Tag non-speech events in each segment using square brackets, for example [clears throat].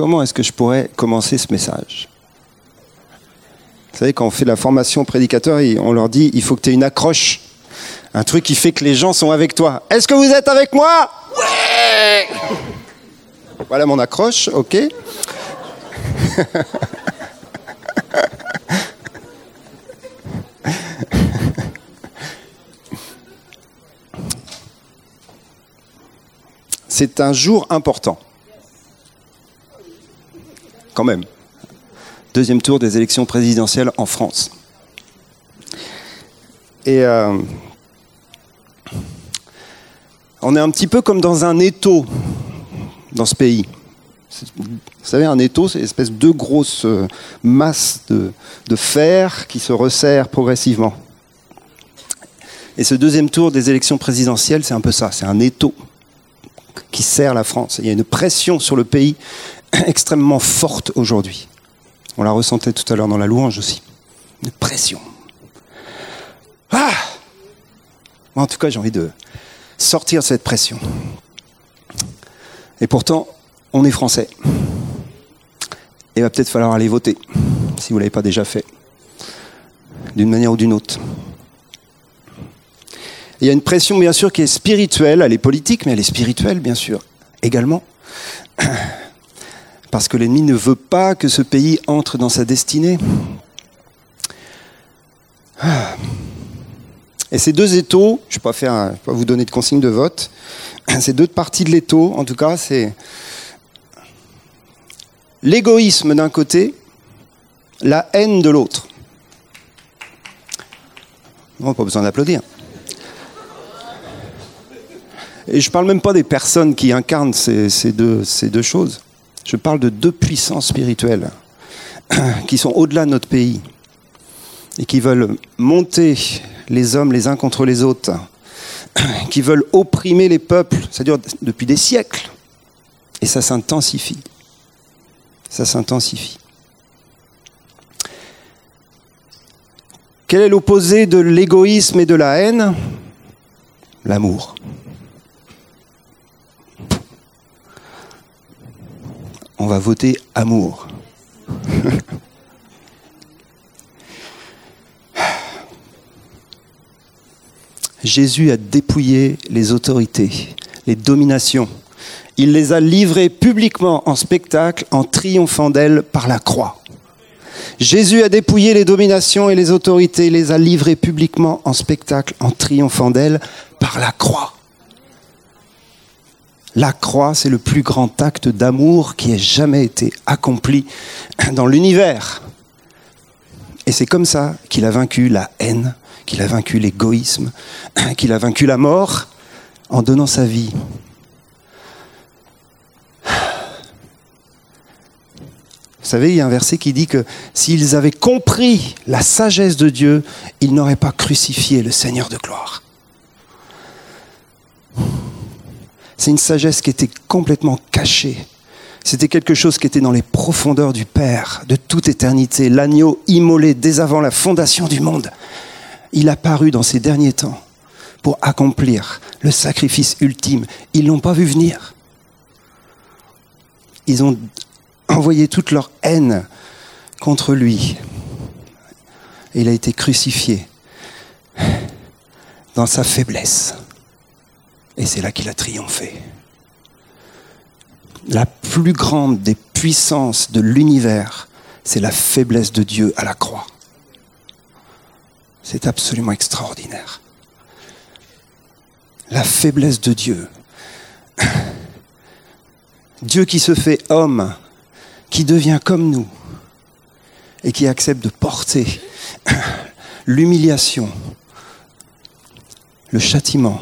comment est-ce que je pourrais commencer ce message? Vous savez, quand on fait la formation prédicateur, on leur dit il faut que tu aies une accroche, un truc qui fait que les gens sont avec toi. Est-ce que vous êtes avec moi? Ouais Voilà mon accroche, ok? [laughs] C'est un jour important. Quand même. Deuxième tour des élections présidentielles en France. Et euh, on est un petit peu comme dans un étau dans ce pays. Vous savez, un étau, c'est une espèce de grosse euh, masse de, de fer qui se resserre progressivement. Et ce deuxième tour des élections présidentielles, c'est un peu ça, c'est un étau qui serre la France. Il y a une pression sur le pays [clears throat] extrêmement forte aujourd'hui. On la ressentait tout à l'heure dans la louange aussi. Une pression. Ah En tout cas, j'ai envie de sortir de cette pression. Et pourtant, on est français. Et va peut-être falloir aller voter, si vous ne l'avez pas déjà fait, d'une manière ou d'une autre. Il y a une pression, bien sûr, qui est spirituelle, elle est politique, mais elle est spirituelle, bien sûr, également. [clears throat] Parce que l'ennemi ne veut pas que ce pays entre dans sa destinée. Et ces deux étaux, je ne vais, pas vous donner de consigne de vote, [coughs] ces deux parties de l'étau, en tout cas, c'est l'égoïsme d'un côté, la haine de l'autre. Bon, pas besoin d'applaudir. Et je ne parle même pas des personnes qui incarnent ces deux choses. Je parle de deux puissances spirituelles [clears throat] qui sont au-delà de notre pays et qui veulent monter les hommes les uns contre les autres, [clears throat] qui veulent opprimer les peuples, ça dure depuis des siècles, et ça s'intensifie. Ça s'intensifie. Quel est l'opposé de l'égoïsme et de la haine? L'amour. On va voter amour. Jésus a dépouillé les autorités, les dominations. Il les a livrées publiquement en spectacle en triomphant d'elles par la croix. Jésus a dépouillé les dominations et les autorités, les a livrées publiquement en spectacle en triomphant d'elles par la croix. La croix, c'est le plus grand acte d'amour qui ait jamais été accompli dans l'univers. Et c'est comme ça qu'il a vaincu la haine, qu'il a vaincu l'égoïsme, [clears throat] qu'il a vaincu la mort en donnant sa vie. Vous savez, il y a un verset qui dit que s'ils avaient compris la sagesse de Dieu, ils n'auraient pas crucifié le Seigneur de gloire. C'est une sagesse qui était complètement cachée. C'était quelque chose qui était dans les profondeurs du Père, de toute éternité, l'agneau immolé dès avant la fondation du monde. Il a paru dans ces derniers temps pour accomplir le sacrifice ultime. Ils l'ont pas vu venir. Ils ont envoyé toute leur haine contre lui. Et il a été crucifié dans sa faiblesse. Et c'est là qu'il a triomphé. La plus grande des puissances de l'univers, c'est la faiblesse de Dieu à la croix. C'est absolument extraordinaire. La faiblesse de Dieu. Dieu qui se fait homme, qui devient comme nous et qui accepte de porter l'humiliation, le châtiment,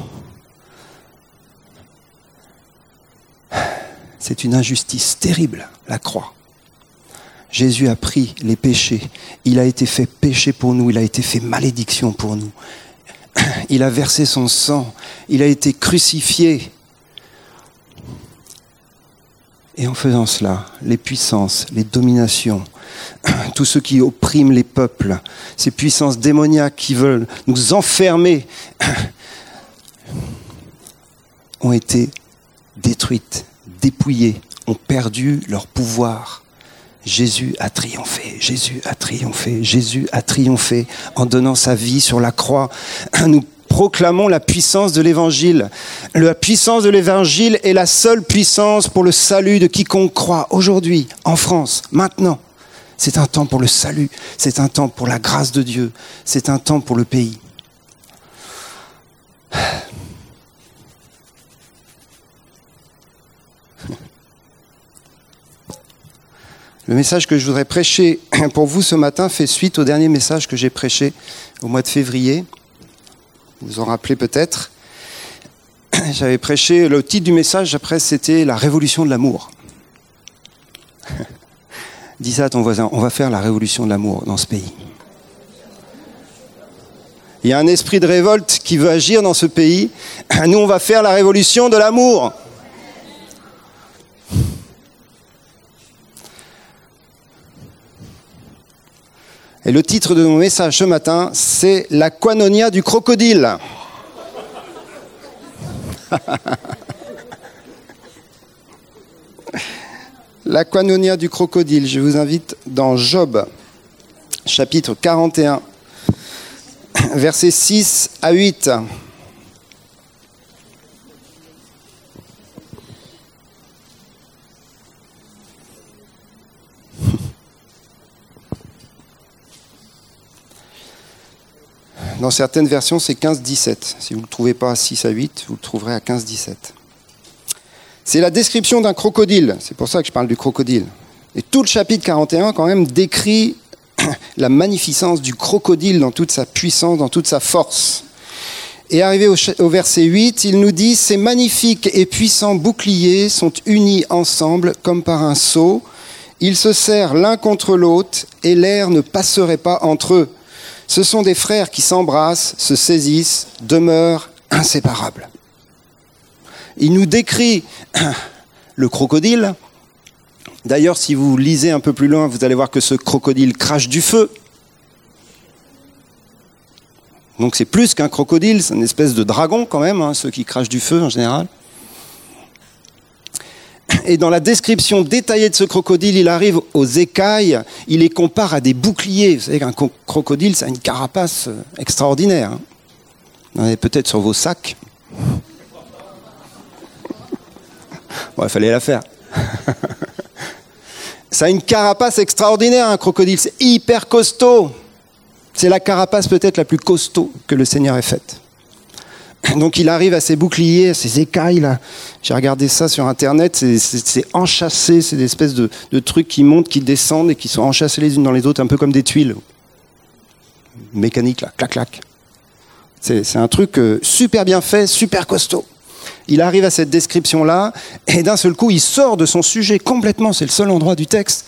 C'est une injustice terrible, la croix. Jésus a pris les péchés. Il a été fait péché pour nous. Il a été fait malédiction pour nous. [clears throat] Il a versé son sang. Il a été crucifié. Et en faisant cela, les puissances, les dominations, [clears throat] tous ceux qui oppriment les peuples, ces puissances démoniaques qui veulent nous enfermer, [clears throat] ont été détruites dépouillé, ont perdu leur pouvoir. Jésus a triomphé, Jésus a triomphé, Jésus a triomphé en donnant sa vie sur la croix. Nous proclamons la puissance de l'évangile. La puissance de l'évangile est la seule puissance pour le salut de quiconque croit aujourd'hui, en France, maintenant. C'est un temps pour le salut, c'est un temps pour la grâce de Dieu, c'est un temps pour le pays. Le message que je voudrais prêcher [clears throat] pour vous ce matin fait suite au dernier message que j'ai prêché au mois de février. Vous vous en rappelez peut-être. [clears throat] J'avais prêché, le titre du message après c'était La révolution de l'amour. [laughs] Dis ça à ton voisin, on va faire la révolution de l'amour dans ce pays. Il y a un esprit de révolte qui veut agir dans ce pays. [clears throat] Nous, on va faire la révolution de l'amour. Et le titre de mon message ce matin, c'est La quanonia du crocodile. [laughs] La quanonia du crocodile. Je vous invite dans Job, chapitre 41, versets 6 à 8. Dans certaines versions, c'est 15-17. Si vous ne le trouvez pas à 6 à 8, vous le trouverez à 15-17. C'est la description d'un crocodile. C'est pour ça que je parle du crocodile. Et tout le chapitre 41, quand même, décrit [clears throat] la magnificence du crocodile dans toute sa puissance, dans toute sa force. Et arrivé au, verset 8, il nous dit Ces magnifiques et puissants boucliers sont unis ensemble comme par un seau. Ils se serrent l'un contre l'autre et l'air ne passerait pas entre eux. Ce sont des frères qui s'embrassent, se saisissent, demeurent inséparables. Il nous décrit le crocodile. D'ailleurs, si vous lisez un peu plus loin, vous allez voir que ce crocodile crache du feu. Donc c'est plus qu'un crocodile, c'est une espèce de dragon quand même, hein, ceux qui crachent du feu en général. Et dans la description détaillée de ce crocodile, il arrive aux écailles, il les compare à des boucliers. Vous savez qu'un crocodile, ça a une carapace euh, extraordinaire. Hein. Vous en avez peut-être sur vos sacs. Bon, il fallait la faire. [laughs] ça a une carapace extraordinaire, un crocodile. C'est hyper costaud. C'est la carapace peut-être la plus costaud que le Seigneur ait faite. Donc il arrive à ses boucliers, à ses écailles. Là. J'ai regardé ça sur Internet, c'est enchâssé, c'est des espèces de, trucs qui montent, qui descendent et qui sont enchâssés les unes dans les autres, un peu comme des tuiles. Mécanique, là, clac, clac. C'est un truc euh, super bien fait, super costaud. Il arrive à cette description-là, et d'un seul coup, il sort de son sujet complètement, c'est le seul endroit du texte,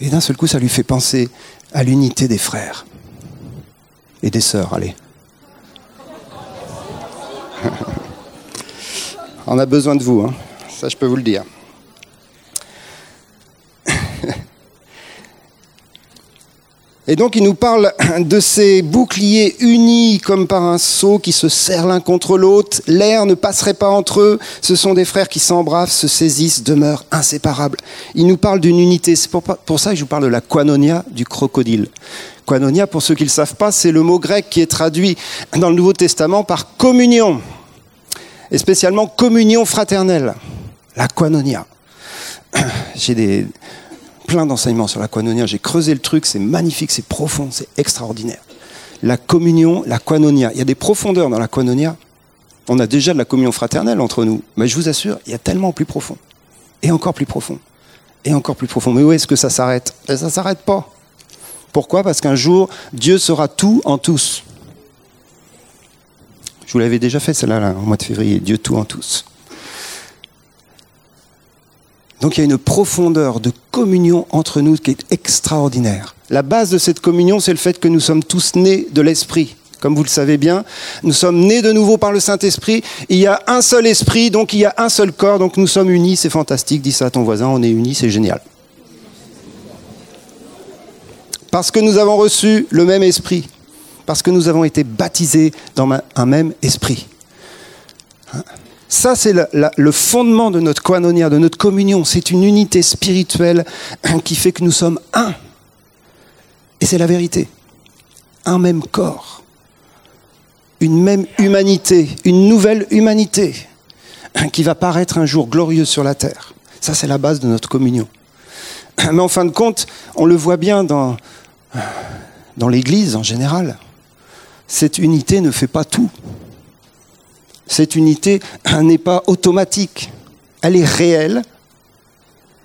et d'un seul coup, ça lui fait penser à l'unité des frères et des sœurs, allez. On a besoin de vous, hein. ça je peux vous le dire. Et donc il nous parle de ces boucliers unis comme par un seau qui se serrent l'un contre l'autre. L'air ne passerait pas entre eux. Ce sont des frères qui s'embrassent, se saisissent, demeurent inséparables. Il nous parle d'une unité. C'est pour, ça que je vous parle de la quanonia du crocodile. Quanonia, pour ceux qui ne le savent pas, c'est le mot grec qui est traduit dans le Nouveau Testament par communion et spécialement communion fraternelle, la quanonia. [clears throat] J'ai plein d'enseignements sur la quanonia, j'ai creusé le truc, c'est magnifique, c'est profond, c'est extraordinaire. La communion, la quanonia, il y a des profondeurs dans la quanonia. On a déjà de la communion fraternelle entre nous, mais je vous assure, il y a tellement plus profond, et encore plus profond, et encore plus profond. Mais où est-ce que ça s'arrête? Ça ne s'arrête pas. Pourquoi? Parce qu'un jour, Dieu sera tout en tous. Je vous l'avais déjà fait celle-là là, au mois de février, Dieu tout en tous. Donc il y a une profondeur de communion entre nous qui est extraordinaire. La base de cette communion, c'est le fait que nous sommes tous nés de l'Esprit. Comme vous le savez bien, nous sommes nés de nouveau par le Saint-Esprit. Il y a un seul esprit, donc il y a un seul corps, donc nous sommes unis, c'est fantastique. Dis ça à ton voisin, on est unis, c'est génial. Parce que nous avons reçu le même esprit parce que nous avons été baptisés dans un même esprit. Hein? Ça, c'est le, fondement de notre koinonia, de notre communion. C'est une unité spirituelle qui fait que nous sommes un. Et c'est la vérité. Un même corps. Une même humanité. Une nouvelle humanité qui va paraître un jour glorieux sur la terre. Ça, c'est la base de notre communion. [coughs] Mais en fin de compte, on le voit bien dans, dans l'Église en général. Cette unité ne fait pas tout. Cette unité [coughs] n'est pas automatique. Elle est réelle,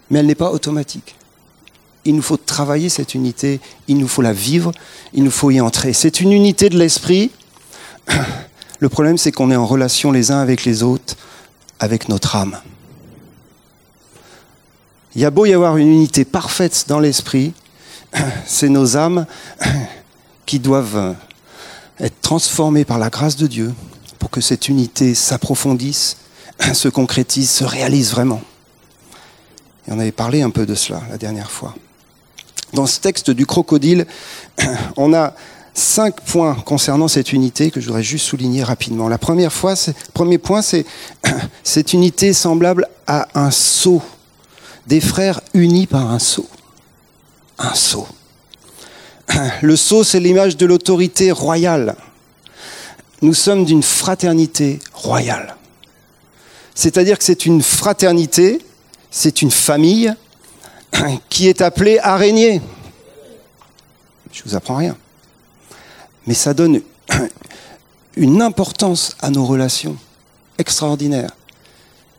mais elle n'est pas automatique. Il nous faut travailler cette unité, il nous faut la vivre, il nous faut y entrer. C'est une unité de l'esprit. [coughs] Le problème, c'est qu'on est en relation les uns avec les autres, avec notre âme. Il y a beau y avoir une unité parfaite dans l'esprit, [clears throat] c'est nos âmes [clears throat] qui doivent être transformées par la grâce de Dieu, pour que cette unité s'approfondisse, [clears throat] se concrétise, se réalise vraiment. Et on avait parlé un peu de cela la dernière fois. Dans ce texte du crocodile, on a cinq points concernant cette unité que je voudrais juste souligner rapidement. La première fois, premier point, c'est cette unité semblable à un seau, des frères unis par un seau. Un seau. [clears throat] Le sceau, c'est l'image de l'autorité royale nous sommes d'une fraternité royale. C'est-à-dire que c'est une fraternité, c'est une famille [clears throat] qui est appelée à régner. Je vous apprends rien. Mais ça donne [clears throat] une importance à nos relations extraordinaire.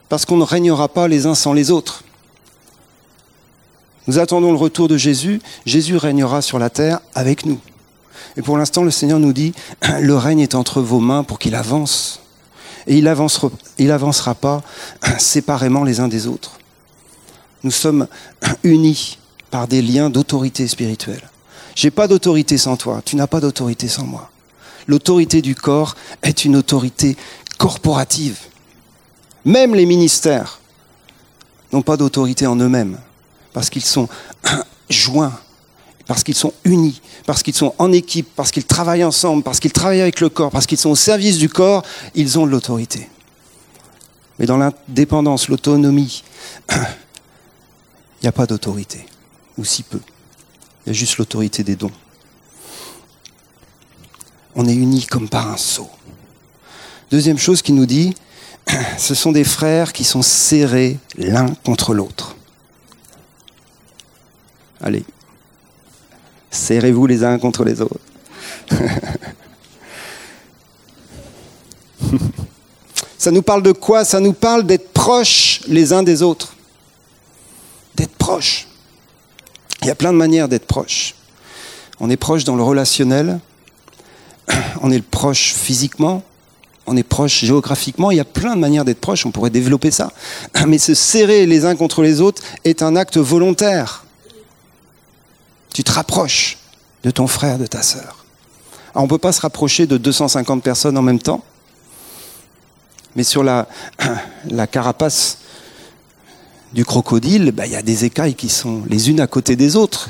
Parce qu'on ne régnera pas les uns sans les autres. Nous attendons le retour de Jésus. Jésus régnera sur la terre avec nous. Et pour l'instant, le Seigneur nous dit, [clears throat] le règne est entre vos mains pour qu'il avance. Et il il avancera pas [clears throat] séparément les uns des autres. Nous sommes [clears throat] unis par des liens d'autorité spirituelle. J'ai pas d'autorité sans toi, tu n'as pas d'autorité sans moi. L'autorité du corps est une autorité corporative. Même les ministères n'ont pas d'autorité en eux-mêmes, parce qu'ils sont [clears throat] joints parce qu'ils sont unis, parce qu'ils sont en équipe, parce qu'ils travaillent ensemble, parce qu'ils travaillent avec le corps, parce qu'ils sont au service du corps, ils ont de l'autorité. Mais dans l'indépendance, l'autonomie, [clears throat] il n'y a pas d'autorité, ou si peu. Il y a juste l'autorité des dons. On est unis comme par un seau. Deuxième chose qu'il nous dit, [clears throat] ce sont des frères qui sont serrés l'un contre l'autre. Allez, Serrez-vous les uns contre les autres. [laughs] Ça nous parle de quoi? Ça nous parle d'être proches les uns des autres. D'être proches. Il y a plein de manières d'être proches. On est proche dans le relationnel, [clears throat] on est proche physiquement, on est proche géographiquement, il y a plein de manières d'être proche, on pourrait développer ça. [clears throat] Mais se serrer les uns contre les autres est un acte volontaire tu te rapproches de ton frère, de ta sœur. on ne peut pas se rapprocher de 250 personnes en même temps, mais sur [clears throat] la, carapace du crocodile, bah, il y a des écailles qui sont les unes à côté des autres.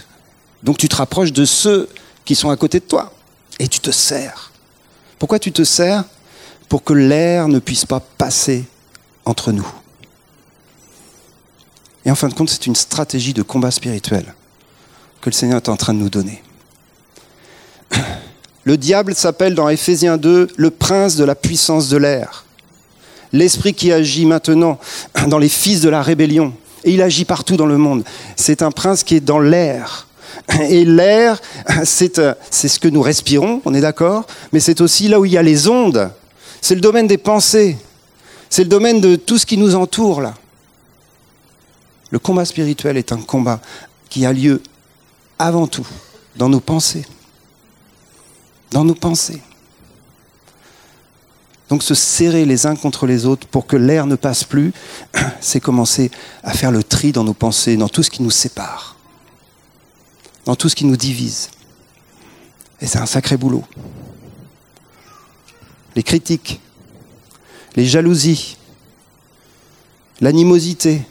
Donc tu te rapproches de ceux qui sont à côté de toi et tu te sers. Pourquoi tu te sers? Pour que l'air ne puisse pas passer entre nous. Et en fin de compte, c'est une stratégie de combat spirituel le Seigneur est en train de nous donner. Le diable s'appelle dans Éphésiens 2 le prince de la puissance de l'air. L'esprit qui agit maintenant dans les fils de la rébellion. Et il agit partout dans le monde. C'est un prince qui est dans l'air. Et l'air, c'est ce que nous respirons, on est d'accord, mais c'est aussi là où il y a les ondes. C'est le domaine des pensées. C'est le domaine de tout ce qui nous entoure là. Le combat spirituel est un combat qui a lieu avant tout dans nos pensées. Dans nos pensées. Donc se serrer les uns contre les autres pour que l'air ne passe plus, [clears throat] c'est commencer à faire le tri dans nos pensées, dans tout ce qui nous sépare, dans tout ce qui nous divise. Et c'est un sacré boulot. Les critiques, les jalousies, l'animosité,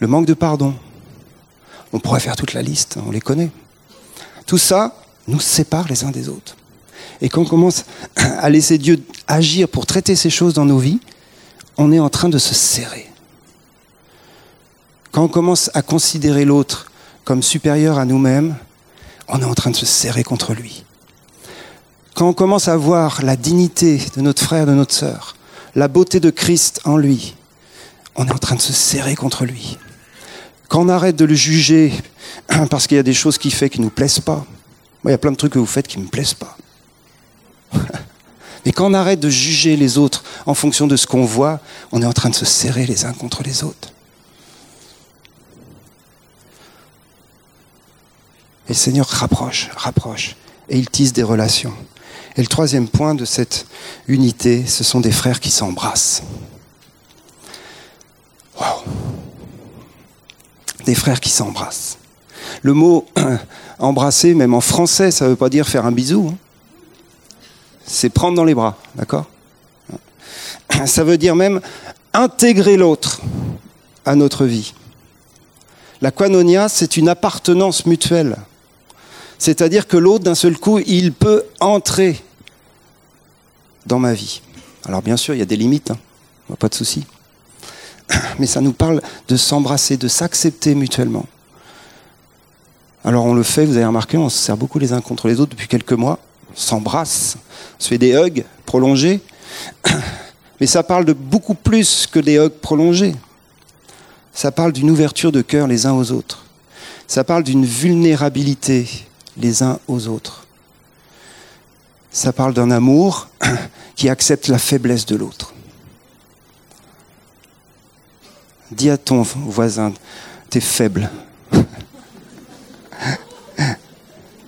le manque de pardon, on pourrait faire toute la liste, on les connaît. Tout ça nous sépare les uns des autres. Et quand on commence à laisser Dieu agir, pour traiter ces choses dans nos vies, on est en train de se serrer. Quand on commence à considérer l'autre comme supérieur à nous-mêmes, on est en train de se serrer contre lui. Quand on commence à voir la dignité de notre frère, de notre sœur, la beauté de Christ en lui, on est en train de se serrer contre lui. Quand on arrête de le juger [clears throat] parce qu'il y a des choses qu'il fait qui ne nous plaisent pas, moi il y a plein de trucs que vous faites qui ne me plaisent pas. [laughs] Mais quand on arrête de juger les autres en fonction de ce qu'on voit, on est en train de se serrer les uns contre les autres. Et le Seigneur rapproche, rapproche, et il tisse des relations. Et le troisième point de cette unité, ce sont des frères qui s'embrassent. Waouh Des frères qui s'embrassent. Le mot [clears throat] embrasser, même en français, ça ne veut pas dire faire un bisou. Hein. C'est prendre dans les bras, d'accord [clears throat] Ça veut dire même intégrer l'autre à notre vie. La quanonia, c'est une appartenance mutuelle. C'est-à-dire que l'autre, d'un seul coup, il peut entrer dans ma vie. Alors bien sûr, il y a des limites, hein. pas de souci. Mais ça nous parle de s'embrasser, de s'accepter mutuellement. Alors on le fait, vous avez remarqué, on se sert beaucoup les uns contre les autres depuis quelques mois. On s'embrasse, on se fait des hugs prolongés. [coughs] Mais ça parle de beaucoup plus que des hugs prolongés. Ça parle d'une ouverture de cœur les uns aux autres. Ça parle d'une vulnérabilité les uns aux autres. Ça parle d'un amour [coughs] qui accepte la faiblesse de l'autre. Dis à ton voisin, t'es faible. [laughs]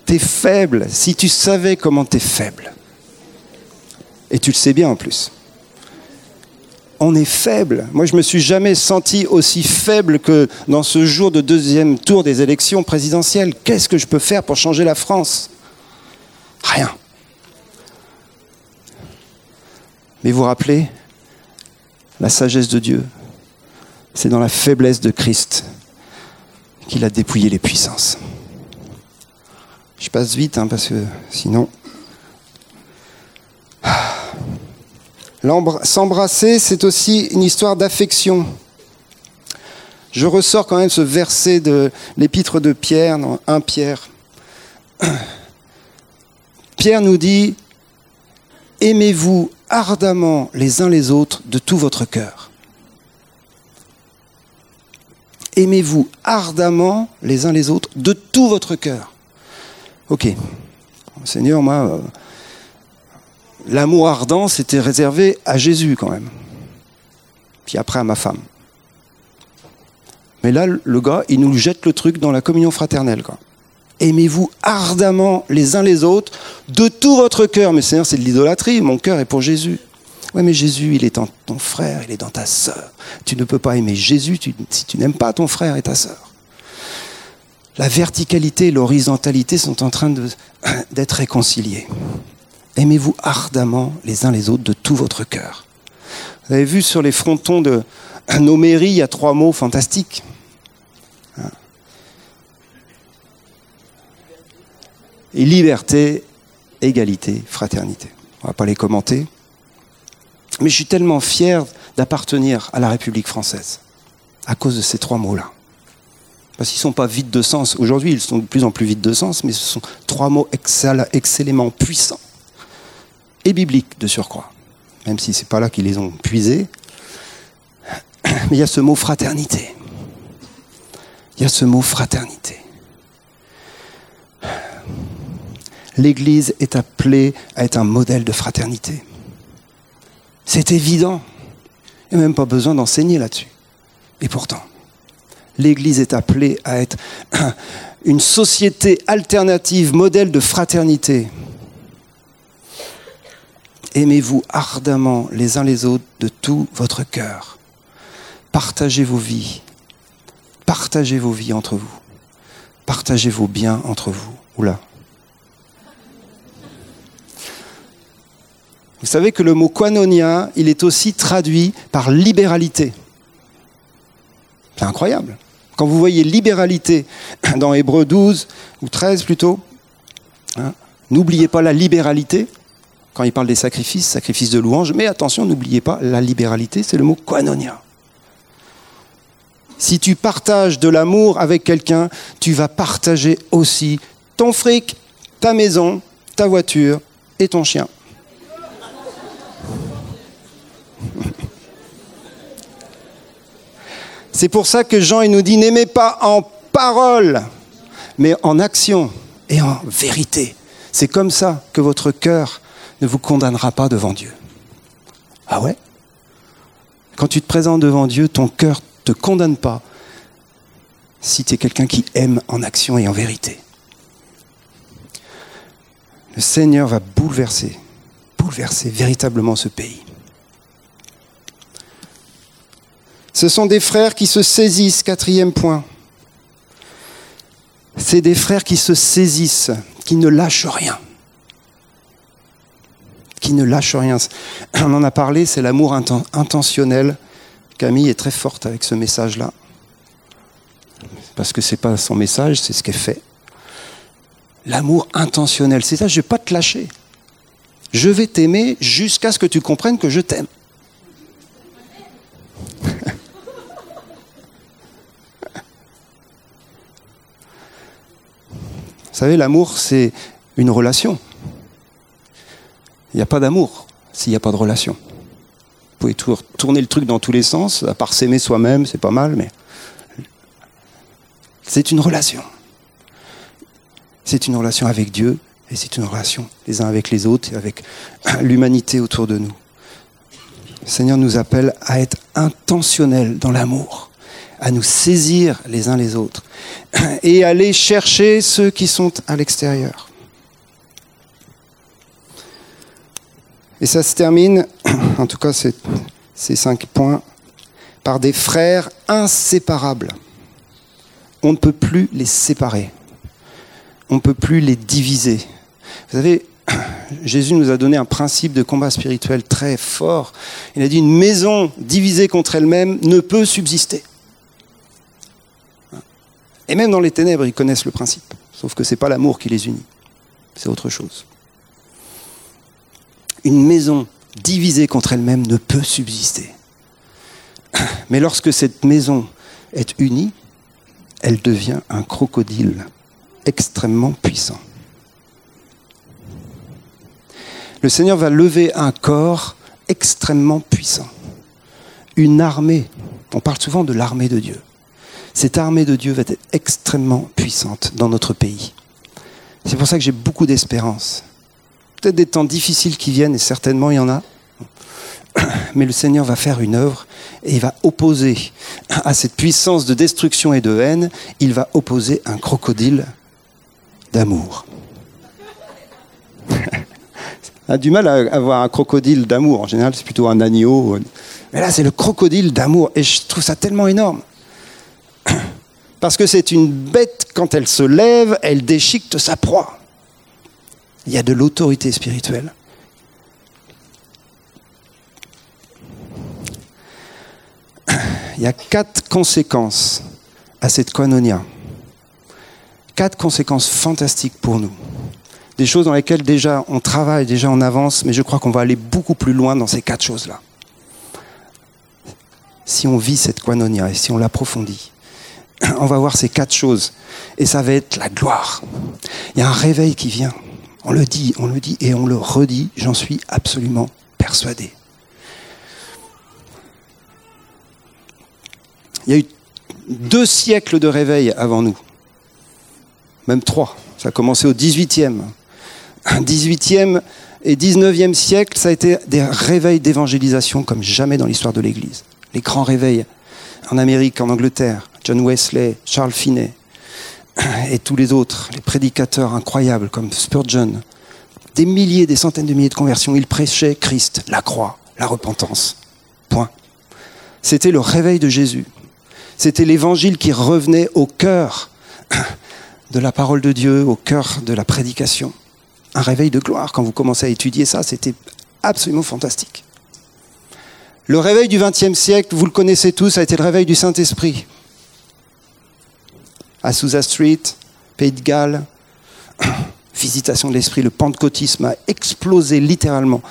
t'es faible. Si tu savais comment t'es faible. Et tu le sais bien en plus. On est faible. Moi, je me suis jamais senti aussi faible que dans ce jour de deuxième tour des élections présidentielles. Qu'est-ce que je peux faire pour changer la France? Rien. Mais vous rappelez, la sagesse de Dieu, c'est dans la faiblesse de Christ qu'il a dépouillé les puissances. Je passe vite, hein, parce que sinon... S'embrasser, c'est aussi une histoire d'affection. Je ressors quand même ce verset de l'épître de Pierre, dans 1 Pierre. [clears throat] Pierre nous dit, aimez-vous ardemment les uns les autres de tout votre cœur. Aimez-vous ardemment les uns les autres de tout votre cœur. Ok. Seigneur, moi, euh, l'amour ardent, c'était réservé à Jésus quand même. Puis après à ma femme. Mais là, le gars, il nous jette le truc dans la communion fraternelle. Aimez-vous ardemment les uns les autres de tout votre cœur. Mais Seigneur, c'est de l'idolâtrie. Mon cœur est pour Jésus. Oui, mais Jésus, il est dans ton frère, il est dans ta sœur. Tu ne peux pas aimer Jésus si tu n'aimes pas ton frère et ta sœur. La verticalité et l'horizontalité sont en train [clears throat] d'être réconciliées. Aimez-vous ardemment les uns les autres de tout votre cœur. Vous avez vu sur les frontons de [clears throat] nos mairies, il y a trois mots fantastiques. Et liberté, égalité, fraternité. On ne va pas les commenter. Mais je suis tellement fier d'appartenir à la République française à cause de ces trois mots-là. Parce qu'ils ne sont pas vides de sens. Aujourd'hui, ils sont de plus en plus vides de sens, mais ce sont trois mots excellemment puissants et bibliques de surcroît, même si ce n'est pas là qu'ils les ont puisés. Mais il y a ce mot fraternité. Il y a ce mot fraternité. L'Église est appelée à être un modèle de fraternité. C'est évident. Il n'y a même pas besoin d'enseigner là-dessus. Et pourtant, l'Église est appelée à être [clears throat] une société alternative, modèle de fraternité, Aimez-vous ardemment les uns les autres de tout votre cœur. Partagez vos vies. Partagez vos vies entre vous. Partagez vos biens entre vous. Oula. Vous savez que le mot koinonia, il est aussi traduit par libéralité. C'est incroyable. Quand vous voyez libéralité [clears throat] dans Hébreu 12 ou 13 plutôt, hein, n'oubliez pas la libéralité, quand il parle des sacrifices, sacrifices de louange, mais attention, n'oubliez pas, la libéralité, c'est le mot koinonia. Si tu partages de l'amour avec quelqu'un, tu vas partager aussi ton fric, ta maison, ta voiture et ton chien. C'est pour ça que Jean il nous dit n'aimez pas en parole, mais en action et en vérité. C'est comme ça que votre cœur ne vous condamnera pas devant Dieu. Ah ouais? Quand tu te présentes devant Dieu, ton cœur ne te condamne pas si tu es quelqu'un qui aime en action et en vérité. Le Seigneur va bouleverser, bouleverser véritablement ce pays. Ce sont des frères qui se saisissent, quatrième point. C'est des frères qui se saisissent, qui ne lâchent rien. Qui ne lâchent rien. [clears throat] On en a parlé, c'est l'amour intentionnel. Camille est très forte avec ce message-là. Parce que ce n'est pas son message, c'est ce qu'elle fait. L'amour intentionnel, c'est ça, je ne vais pas te lâcher. Je vais t'aimer jusqu'à ce que tu comprennes que je t'aime. [laughs] savez, l'amour, c'est une relation. Il n'y a pas d'amour s'il n'y a pas de relation. Vous pouvez tourner le truc dans tous les sens, à part s'aimer soi-même, c'est pas mal, mais c'est une relation. C'est une relation avec Dieu et c'est une relation les uns avec les autres et avec [clears throat] l'humanité autour de nous. Le Seigneur nous appelle à être intentionnels dans l'amour à nous saisir les uns les autres [clears throat] et aller chercher ceux qui sont à l'extérieur. Et ça se termine, [clears throat] en tout cas ces cinq points, par des frères inséparables. On ne peut plus les séparer. On ne peut plus les diviser. Vous savez, [clears throat] Jésus nous a donné un principe de combat spirituel très fort. Il a dit une maison divisée contre elle-même ne peut subsister. Et même dans les ténèbres, ils connaissent le principe. Sauf que ce n'est pas l'amour qui les unit. C'est autre chose. Une maison divisée contre elle-même ne peut subsister. Mais lorsque cette maison est unie, elle devient un crocodile extrêmement puissant. Le Seigneur va lever un corps extrêmement puissant. Une armée. On parle souvent de l'armée de Dieu cette armée de Dieu va être extrêmement puissante dans notre pays. C'est pour ça que j'ai beaucoup d'espérance. Peut-être des temps difficiles qui viennent, et certainement il y en a, [coughs] mais le Seigneur va faire une œuvre et il va opposer à cette puissance de destruction et de haine, il va opposer un crocodile d'amour. [laughs] A du mal à avoir un crocodile d'amour. En général, c'est plutôt un agneau. Mais là, c'est le crocodile d'amour. Et je trouve ça tellement énorme. Parce que c'est une bête, quand elle se lève, elle déchiquette sa proie. Il y a de l'autorité spirituelle. [clears throat] Il y a quatre conséquences à cette koinonia. Quatre conséquences fantastiques pour nous. Des choses dans lesquelles déjà on travaille, déjà on avance, mais je crois qu'on va aller beaucoup plus loin dans ces quatre choses-là. Si on vit cette koinonia et si on l'approfondit [clears throat] on va voir ces quatre choses. Et ça va être la gloire. Il y a un réveil qui vient. On le dit, on le dit et on le redit. J'en suis absolument persuadé. Il y a eu deux siècles de réveil avant nous. Même trois. Ça a commencé au 18e. 18e et 19e siècle, ça a été des réveils d'évangélisation comme jamais dans l'histoire de l'Église. Les grands réveils en Amérique, en Angleterre, John Wesley, Charles Finney et tous les autres, les prédicateurs incroyables comme Spurgeon, des milliers, des centaines de milliers de conversions, ils prêchaient Christ, la croix, la repentance. Point. C'était le réveil de Jésus. C'était l'évangile qui revenait au cœur de la parole de Dieu, au cœur de la prédication. Un réveil de gloire. Quand vous commencez à étudier ça, c'était absolument fantastique. Le réveil du XXe siècle, vous le connaissez tous, a été le réveil du Saint-Esprit à Sousa Street, Pays de Galles, [coughs] visitation de l'esprit, le pentecôtisme a explosé littéralement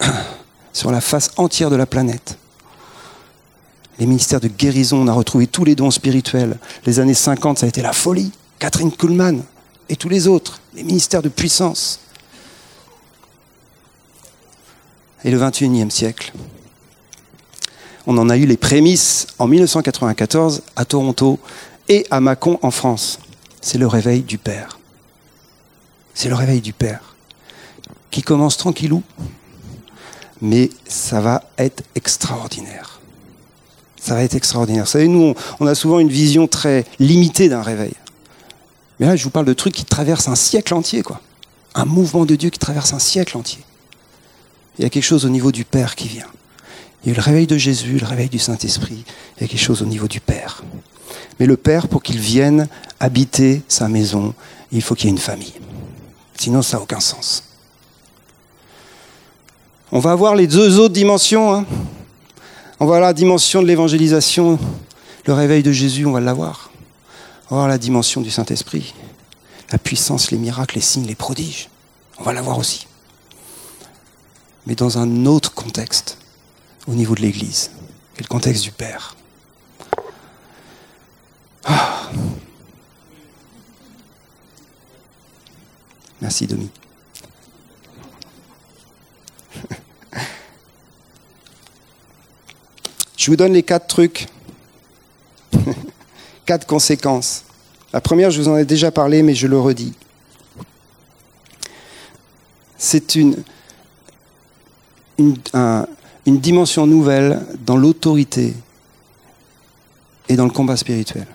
[coughs] sur la face entière de la planète. Les ministères de guérison, on a retrouvé tous les dons spirituels. Les années 50, ça a été la folie. Catherine Kuhlman et tous les autres, les ministères de puissance. Et le 21e siècle, on en a eu les prémices en 1994 à Toronto et à Mâcon en France. C'est le réveil du Père. C'est le réveil du Père qui commence tranquillou, mais ça va être extraordinaire. Ça va être extraordinaire. Vous savez, nous, on a souvent une vision très limitée d'un réveil. Mais là, je vous parle de trucs qui traversent un siècle entier, quoi. Un mouvement de Dieu qui traverse un siècle entier. Il y a quelque chose au niveau du Père qui vient. Il y a eu le réveil de Jésus, le réveil du Saint-Esprit. Il y a quelque chose au niveau du Père. Mais le Père, pour qu'il vienne habiter sa maison, il faut qu'il y ait une famille. Sinon, ça n'a aucun sens. On va avoir les deux autres dimensions. Hein. On va avoir la dimension de l'évangélisation, le réveil de Jésus, on va l'avoir. On va avoir la dimension du Saint-Esprit, la puissance, les miracles, les signes, les prodiges. On va l'avoir aussi. Mais dans un autre contexte, au niveau de l'Église, et le contexte du Père. Ah. Merci, Domi. [laughs] Je vous donne les quatre trucs, [laughs] quatre conséquences. La première, je vous en ai déjà parlé, mais je le redis. C'est une, une, une dimension nouvelle dans l'autorité et dans le combat spirituel.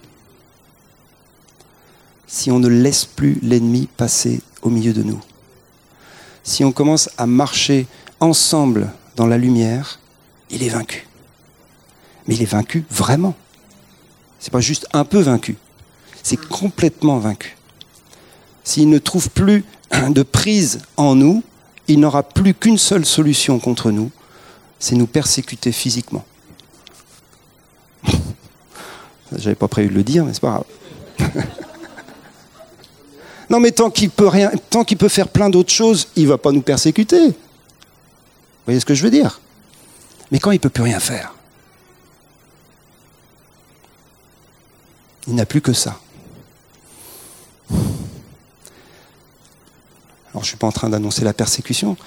Si on ne laisse plus l'ennemi passer au milieu de nous, si on commence à marcher ensemble dans la lumière, il est vaincu mais il est vaincu vraiment. C'est pas juste un peu vaincu, c'est complètement vaincu. S'il ne trouve plus de prise en nous, il n'aura plus qu'une seule solution contre nous, c'est nous persécuter physiquement. [laughs] J'avais pas prévu de le dire, mais c'est pas grave. [laughs] non, mais tant qu'il peut rien, tant qu'il peut faire plein d'autres choses, il va pas nous persécuter. Vous voyez ce que je veux dire? Mais quand il peut plus rien faire, Il n'a plus que ça. Alors je ne suis pas en train d'annoncer la persécution,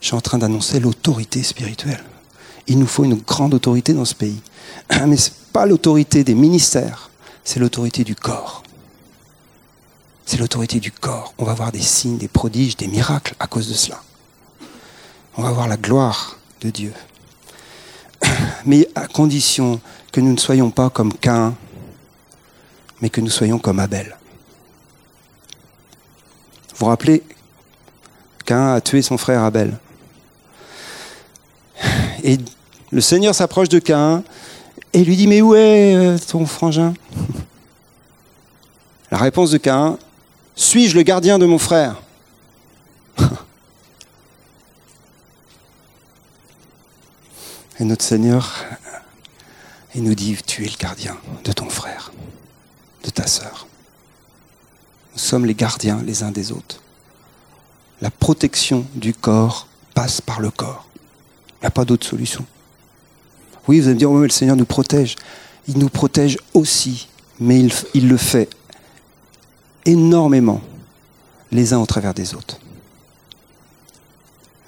je suis en train d'annoncer l'autorité spirituelle. Il nous faut une grande autorité dans ce pays. [clears throat] Mais ce n'est pas l'autorité des ministères, c'est l'autorité du corps. C'est l'autorité du corps. On va voir des signes, des prodiges, des miracles à cause de cela. On va voir la gloire de Dieu. [clears throat] Mais à condition que nous ne soyons pas comme Cain, mais que nous soyons comme Abel. Vous vous rappelez qu'un a tué son frère Abel. Et le Seigneur s'approche de Cain et lui dit Mais où est euh, ton frangin? La réponse de Cain Suis-je le gardien de mon frère? [laughs] Et notre Seigneur, il nous dit Tu es le gardien de ton frère de ta sœur. Nous sommes les gardiens les uns des autres. La protection du corps passe par le corps. Il n'y a pas d'autre solution. Oui, vous allez me dire, le Seigneur nous protège. Il nous protège aussi, mais il, il le fait énormément les uns au travers des autres.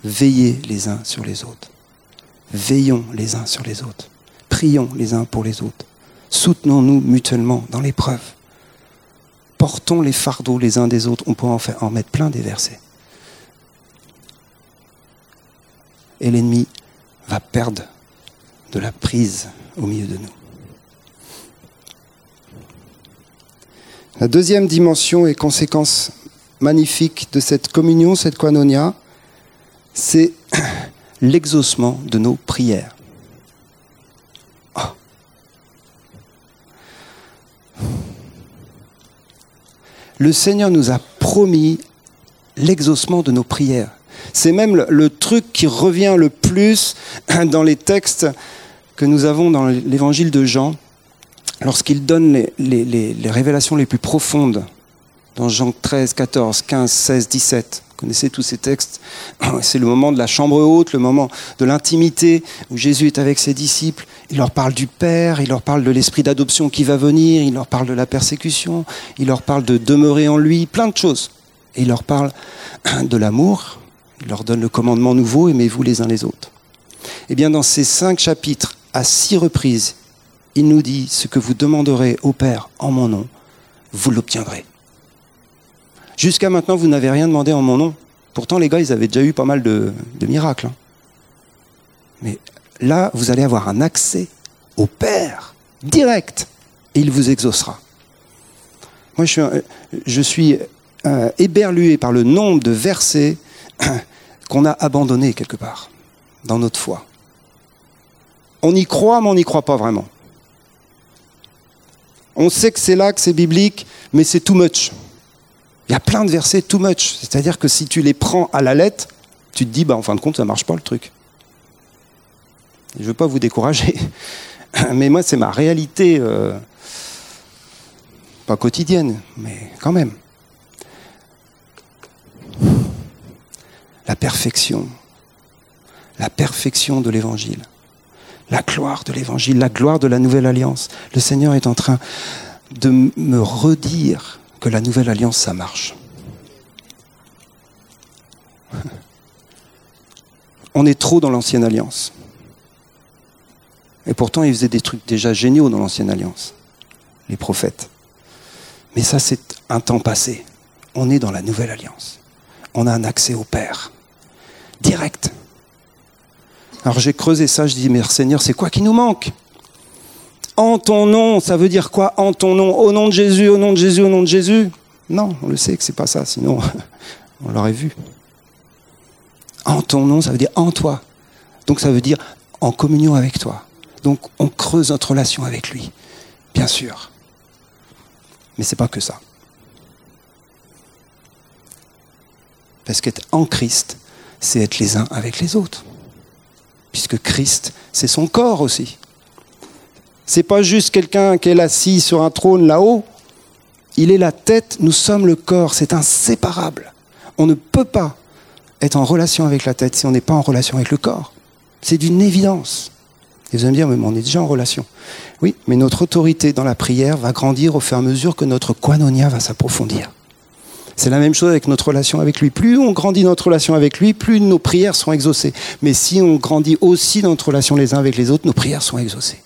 Veillez les uns sur les autres. Veillons les uns sur les autres. Prions les uns pour les autres. Soutenons-nous mutuellement dans l'épreuve. Portons les fardeaux les uns des autres. On peut en, faire, en mettre plein des versets. Et l'ennemi va perdre de la prise au milieu de nous. La deuxième dimension et conséquence magnifique de cette communion, cette koinonia, c'est [clears throat] l'exaucement de nos prières. le Seigneur nous a promis l'exaucement de nos prières. C'est même le, truc qui revient le plus [clears throat] dans les textes que nous avons dans l'évangile de Jean, lorsqu'il donne les, révélations les plus profondes dans Jean 13, 14, 15, 16, 17. Vous connaissez tous ces textes. [clears throat] C'est le moment de la chambre haute, le moment de l'intimité où Jésus est avec ses disciples. Il leur parle du Père, il leur parle de l'esprit d'adoption qui va venir, il leur parle de la persécution, il leur parle de demeurer en lui, plein de choses. Et il leur parle [clears throat] de l'amour, il leur donne le commandement nouveau, aimez-vous les uns les autres. Eh bien, dans ces cinq chapitres, à six reprises, il nous dit, ce que vous demanderez au Père en mon nom, vous l'obtiendrez. Jusqu'à maintenant, vous n'avez rien demandé en mon nom. Pourtant, les gars, ils avaient déjà eu pas mal de, miracles. Hein. Mais là, vous allez avoir un accès au Père, direct, et il vous exaucera. Moi, je suis, éberlué par le nombre de versets [clears throat] qu'on a abandonnés quelque part dans notre foi. On y croit, mais on n'y croit pas vraiment. On sait que c'est là, que c'est biblique, mais c'est too much. Il y a plein de versets too much. C'est-à-dire que si tu les prends à la lettre, tu te dis, bah, en fin de compte, ça ne marche pas le truc. je ne veux pas vous décourager, [laughs] mais moi, c'est ma réalité, euh, pas quotidienne, mais quand même. La perfection, la perfection de l'évangile, la gloire de l'évangile, la gloire de la nouvelle alliance. Le Seigneur est en train de me redire que la nouvelle alliance, ça marche. [laughs] On est trop dans l'ancienne alliance. Et pourtant, ils faisaient des trucs déjà géniaux dans l'ancienne alliance, les prophètes. Mais ça, c'est un temps passé. On est dans la nouvelle alliance. On a un accès au Père, direct. Alors j'ai creusé ça, je dis, mais Seigneur, c'est quoi qui nous manque? En ton nom, ça veut dire quoi? En ton nom, au nom de Jésus, au nom de Jésus, au nom de Jésus? Non, on le sait que c'est pas ça, sinon [laughs] on l'aurait vu. En ton nom, ça veut dire en toi. Donc ça veut dire en communion avec toi. Donc on creuse notre relation avec lui, bien sûr. Mais c'est pas que ça. Parce qu'être en Christ, c'est être les uns avec les autres. Puisque Christ, c'est son corps aussi. C'est pas juste quelqu'un qui est assis sur un trône là-haut. Il est la tête, nous sommes le corps, c'est inséparable. On ne peut pas être en relation avec la tête si on n'est pas en relation avec le corps. C'est d'une évidence. Et vous allez me dire, mais on est déjà en relation. Oui, mais notre autorité dans la prière va grandir au fur et à mesure que notre quanonia va s'approfondir. C'est la même chose avec notre relation avec lui. Plus on grandit notre relation avec lui, plus nos prières sont exaucées. Mais si on grandit aussi notre relation les uns avec les autres, nos prières sont exaucées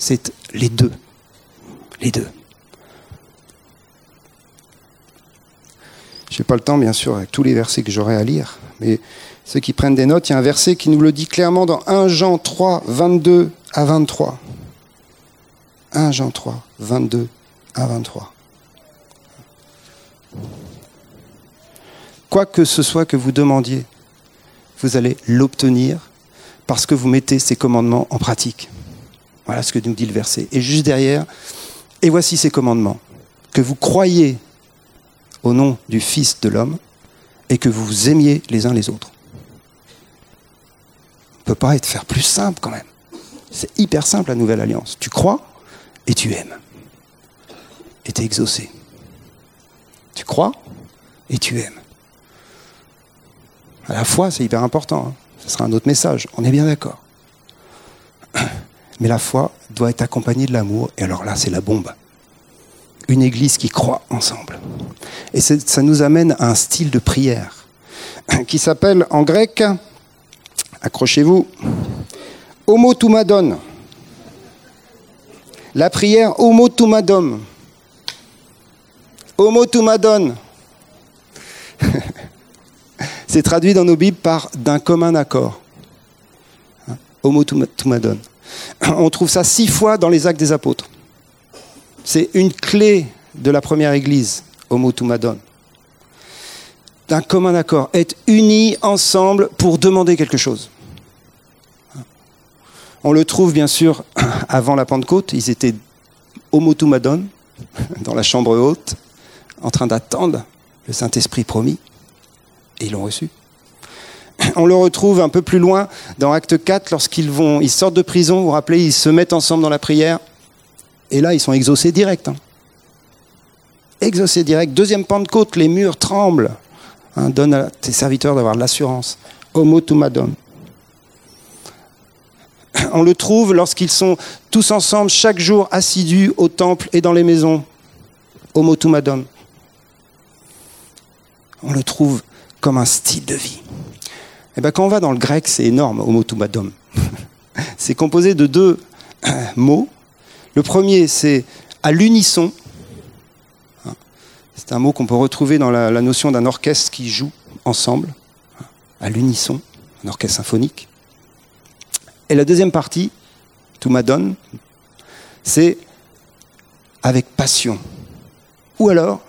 c'est les deux. Les deux. Je n'ai pas le temps, bien sûr, avec tous les versets que j'aurais à lire, mais ceux qui prennent des notes, il y a un verset qui nous le dit clairement dans 1 Jean 3, 22 à 23. 1 Jean 3, 22 à 23. Quoi que ce soit que vous demandiez, vous allez l'obtenir parce que vous mettez ces commandements en pratique. Voilà ce que nous dit le verset. Et juste derrière, et voici ces commandements. Que vous croyiez au nom du Fils de l'homme et que vous vous aimiez les uns les autres. On ne peut pas être faire plus simple quand même. C'est hyper simple la nouvelle alliance. Tu crois et tu aimes. Et tu es exaucé. Tu crois et tu aimes. À la fois, c'est hyper important. Hein. Ce sera un autre message. On est bien d'accord. Mais la foi doit être accompagnée de l'amour, et alors là, c'est la bombe. Une église qui croit ensemble. Et ça nous amène à un style de prière qui s'appelle en grec, accrochez-vous, homotumadon. La prière homotumadon. Homotumadon. [laughs] C'est traduit dans nos Bibles par d'un commun accord. Homotumadon. On trouve ça six fois dans les actes des apôtres. C'est une clé de la première église, Homo Tumadon. D'un commun accord, être unis ensemble pour demander quelque chose. On le trouve bien sûr [clears throat] avant la Pentecôte, ils étaient Homo Tumadon, [laughs] dans la chambre haute, en train d'attendre le Saint-Esprit promis, et ils l'ont reçu. On le retrouve un peu plus loin dans Acte 4, lorsqu'ils vont, ils sortent de prison, vous vous rappelez, ils se mettent ensemble dans la prière, et là, ils sont exaucés direct. Hein. exaucé direct. Deuxième Pentecôte, les murs tremblent. Hein, donne à tes serviteurs d'avoir de l'assurance. Homo tumadon. On le trouve lorsqu'ils sont tous ensemble chaque jour assidus au temple et dans les maisons. Homo tumadon. On le trouve comme un style de vie. Et eh bien, quand on va dans le grec, c'est énorme, homo tumadon. [laughs] c'est composé de deux mots. Le premier, c'est à l'unisson. C'est un mot qu'on peut retrouver dans la, notion d'un orchestre qui joue ensemble, à l'unisson, un orchestre symphonique. Et la deuxième partie, tout m'adonne, c'est avec passion, ou alors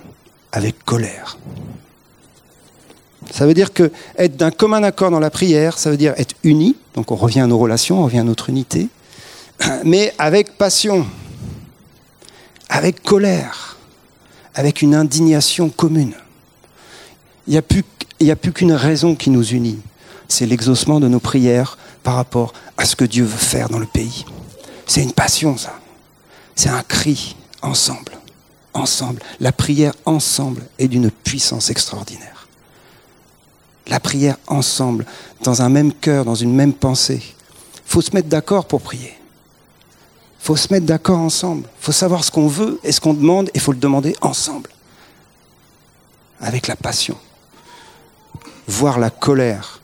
avec colère. Ça veut dire que être d'un commun accord dans la prière, ça veut dire être uni, donc on revient à nos relations, on revient à notre unité, [clears throat] mais avec passion, avec colère, avec une indignation commune. Il n'y a plus, qu'une raison qui nous unit, c'est l'exaucement de nos prières par rapport à ce que Dieu veut faire dans le pays. C'est une passion, ça. C'est un cri ensemble, ensemble. La prière ensemble est d'une puissance extraordinaire. La prière ensemble, dans un même cœur, dans une même pensée. Il faut se mettre d'accord pour prier faut se mettre d'accord ensemble. Il faut savoir ce qu'on veut et ce qu'on demande, et il faut le demander ensemble. Avec la passion. Voir la colère.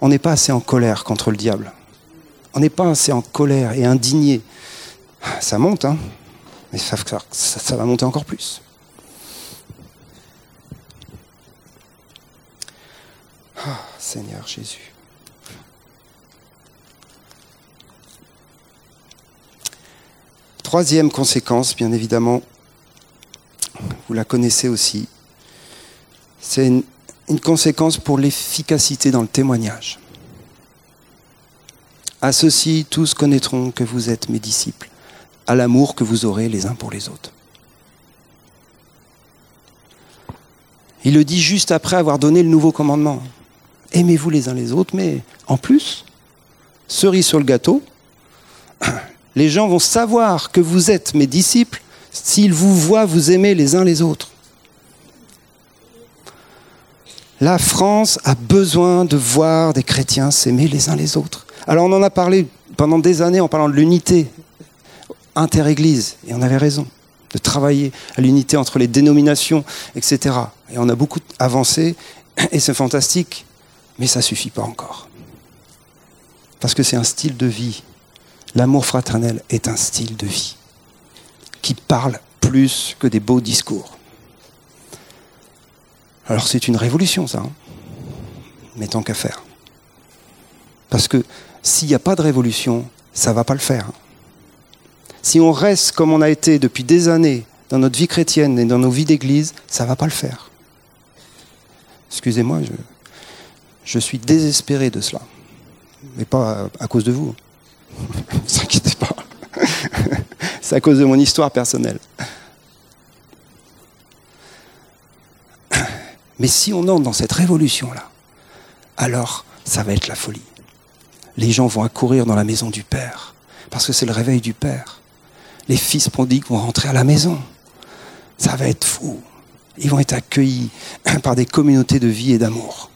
On n'est pas assez en colère contre le diable. On n'est pas assez en colère et indigné. Ça monte, hein Mais ça, ça va monter encore plus. Ah, Seigneur Jésus. Troisième conséquence, bien évidemment, vous la connaissez aussi, c'est une, conséquence pour l'efficacité dans le témoignage. À ceci, tous connaîtront que vous êtes mes disciples, à l'amour que vous aurez les uns pour les autres. Il le dit juste après avoir donné le nouveau commandement. Aimez-vous les uns les autres, mais en plus, cerise sur le gâteau, [clears throat] les gens vont savoir que vous êtes mes disciples s'ils vous voient vous aimer les uns les autres. La France a besoin de voir des chrétiens s'aimer les uns les autres. Alors on en a parlé pendant des années en parlant de l'unité inter-église, et on avait raison, de travailler à l'unité entre les dénominations, etc. Et on a beaucoup avancé, et c'est fantastique, mais ça ne suffit pas encore. Parce que c'est un style de vie L'amour fraternel est un style de vie qui parle plus que des beaux discours. Alors c'est une révolution ça, hein. mais tant qu'à faire. Parce que s'il n'y a pas de révolution, ça ne va pas le faire. Hein. Si on reste comme on a été depuis des années dans notre vie chrétienne et dans nos vies d'église, ça ne va pas le faire. Excusez-moi, je, je suis désespéré de cela. Mais pas à cause de vous. [laughs] Ne vous inquiétez pas. [laughs] C'est à cause de mon histoire personnelle. Mais si on entre dans cette révolution-là, alors ça va être la folie. Les gens vont accourir dans la maison du Père, parce que c'est le réveil du Père. Les fils prodigues vont rentrer à la maison. Ça va être fou. Ils vont être accueillis [clears throat] par des communautés de vie et d'amour.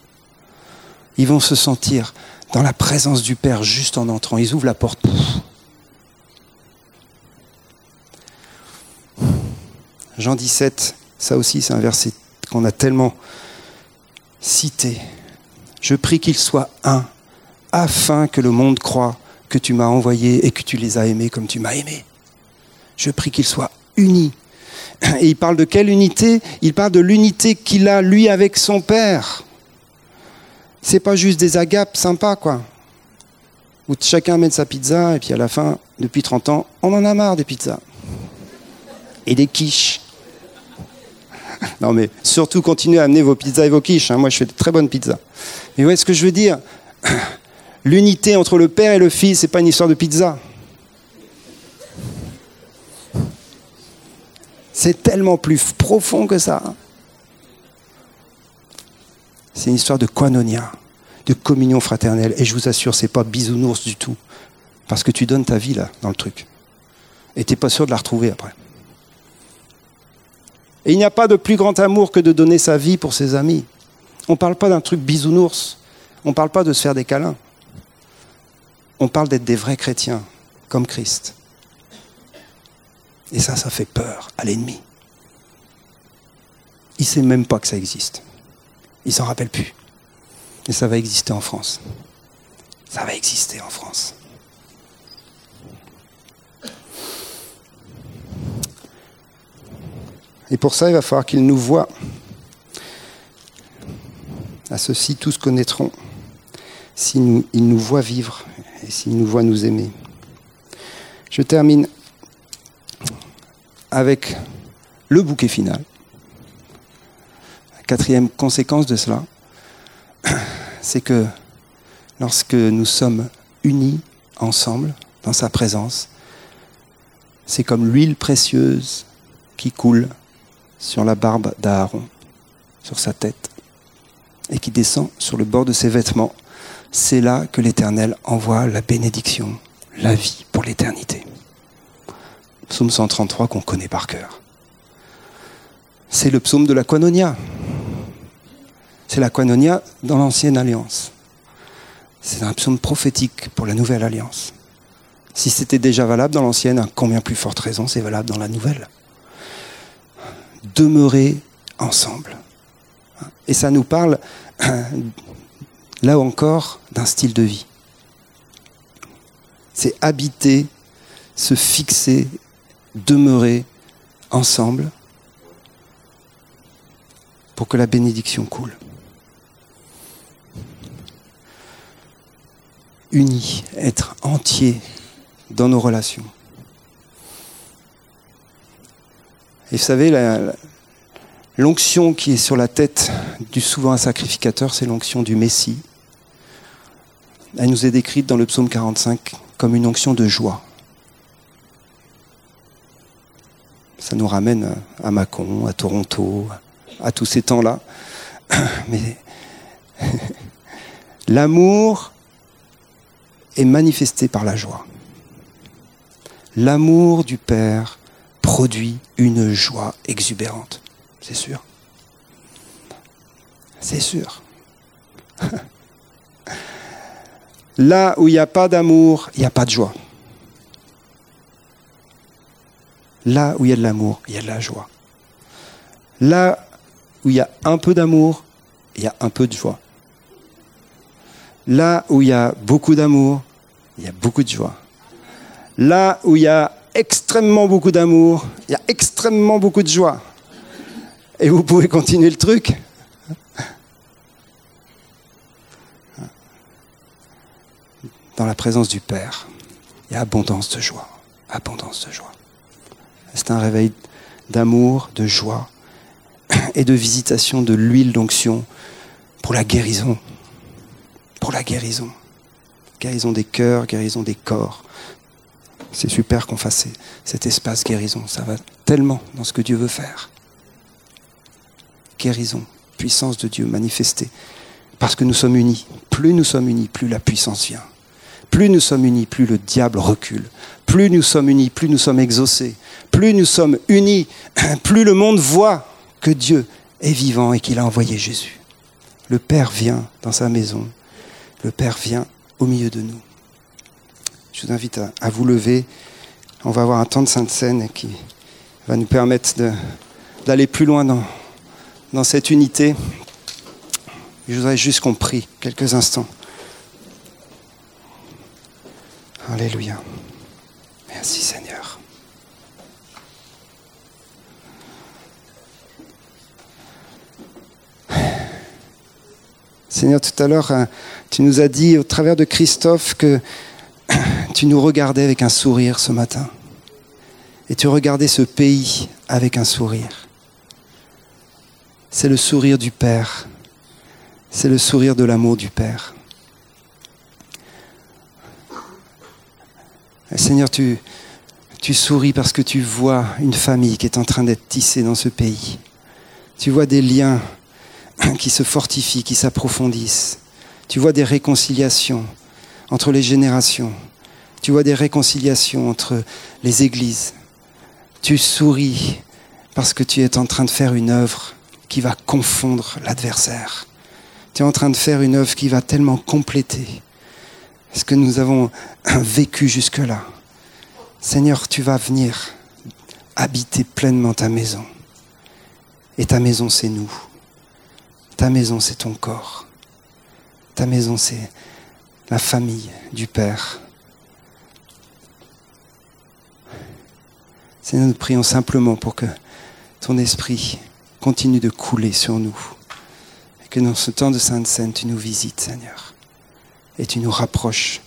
Ils vont se sentir dans la présence du Père juste en entrant. Ils ouvrent la porte. Jean 17, ça aussi c'est un verset qu'on a tellement cité. Je prie qu'ils soient un, afin que le monde croit que tu m'as envoyé et que tu les as aimés comme tu m'as aimé. Je prie qu'ils soient unis. Et il parle de quelle unité? Il parle de l'unité qu'il a, lui, avec son Père c'est pas juste des agapes sympas, quoi. Où chacun met sa pizza, et puis à la fin, depuis 30 ans, on en a marre des pizzas. Et des quiches. [laughs] Non, mais surtout continuez à amener vos pizzas et vos quiches. Hein. Moi, je fais de très bonnes pizzas. Mais ouais, ce que je veux dire, [clears throat] l'unité entre le Père et le Fils, c'est pas une histoire de pizza. C'est tellement plus profond que ça. C'est une histoire de koinonia, de communion fraternelle. Et je vous assure, c'est pas bisounours du tout. Parce que tu donnes ta vie là, dans le truc. Et t'es pas sûr de la retrouver après. Et il n'y a pas de plus grand amour que de donner sa vie pour ses amis. On ne parle pas d'un truc bisounours. On ne parle pas de se faire des câlins. On parle d'être des vrais chrétiens, comme Christ. Et ça, ça fait peur à l'ennemi. Il ne sait même pas que ça existe. Il s'en rappelle plus. Et ça va exister en France. Ça va exister en France. Et pour ça, il va falloir qu'il nous voie. À ceci, tous connaîtront s'il nous, nous voit vivre et s'il nous voit nous aimer. Je termine avec le bouquet final. Quatrième conséquence de cela, [clears throat] c'est que lorsque nous sommes unis ensemble dans sa présence, c'est comme l'huile précieuse qui coule sur la barbe d'Aaron, sur sa tête, et qui descend sur le bord de ses vêtements. C'est là que l'Éternel envoie la bénédiction, la vie pour l'éternité. Psaume 133 qu'on connaît par cœur. C'est le psaume de la Quanonia. C'est la Quanonia dans l'ancienne alliance. C'est un psaume prophétique pour la nouvelle alliance. Si c'était déjà valable dans l'ancienne, combien plus forte raison c'est valable dans la nouvelle? Demeurer ensemble. Et ça nous parle, [clears throat] là encore, d'un style de vie. C'est habiter, se fixer, demeurer ensemble pour que la bénédiction coule. Unis, être entier dans nos relations. Et vous savez, l'onction qui est sur la tête du souverain sacrificateur, c'est l'onction du Messie. Elle nous est décrite dans le psaume 45 comme une onction de joie. Ça nous ramène à Mâcon, à Toronto, à tous ces temps-là. [coughs] Mais [laughs] l'amour est manifesté par la joie. L'amour du Père produit une joie exubérante, c'est sûr. C'est sûr. [laughs] Là où il n'y a pas d'amour, il n'y a pas de joie. Là où il y a de l'amour, il y a de la joie. Là où il y a un peu d'amour, il y a un peu de joie. Là où il y a beaucoup d'amour, il y a beaucoup de joie. Là où il y a extrêmement beaucoup d'amour, il y a extrêmement beaucoup de joie. Et vous pouvez continuer le truc. Dans la présence du Père, il y a abondance de joie. Abondance de joie. C'est un réveil d'amour, de joie et de visitation de l'huile d'onction pour la guérison. Pour la guérison. Guérison des cœurs, guérison des corps. C'est super qu'on fasse cet espace guérison. Ça va tellement dans ce que Dieu veut faire. Guérison, puissance de Dieu manifestée. Parce que nous sommes unis. Plus nous sommes unis, plus la puissance vient. Plus nous sommes unis, plus le diable recule. Plus nous sommes unis, plus nous sommes exaucés. Plus nous sommes unis, [clears throat] plus le monde voit que Dieu est vivant et qu'il a envoyé Jésus. Le Père vient dans sa maison. Le Père vient au milieu de nous. Je vous invite à, vous lever. On va avoir un temps de Sainte Seine qui va nous permettre d'aller plus loin dans, dans cette unité. Je voudrais juste qu'on prie quelques instants. Alléluia. Merci Seigneur. Seigneur, tout à l'heure, hein, tu nous as dit au travers de Christophe que [coughs] tu nous regardais avec un sourire ce matin. Et tu regardais ce pays avec un sourire. C'est le sourire du Père. C'est le sourire de l'amour du Père. Seigneur, tu souris parce que tu vois une famille qui est en train d'être tissée dans ce pays. Tu vois des liens [clears throat] qui se fortifient, qui s'approfondissent. Tu vois des réconciliations entre les générations. Tu vois des réconciliations entre les églises. Tu souris parce que tu es en train de faire une œuvre qui va confondre l'adversaire. Tu es en train de faire une œuvre qui va tellement compléter ce que nous avons [clears throat] vécu jusque-là. Seigneur, tu vas venir habiter pleinement ta maison. Et ta maison, c'est nous. Ta maison, c'est ton corps. Ta maison, c'est la famille du Père. Seigneur, nous prions simplement pour que ton esprit continue de couler sur nous. Et que dans ce temps de Sainte Seine, tu nous visites, Seigneur. Et tu nous rapproches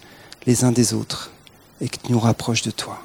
les uns des autres. Et que tu nous rapproches de toi.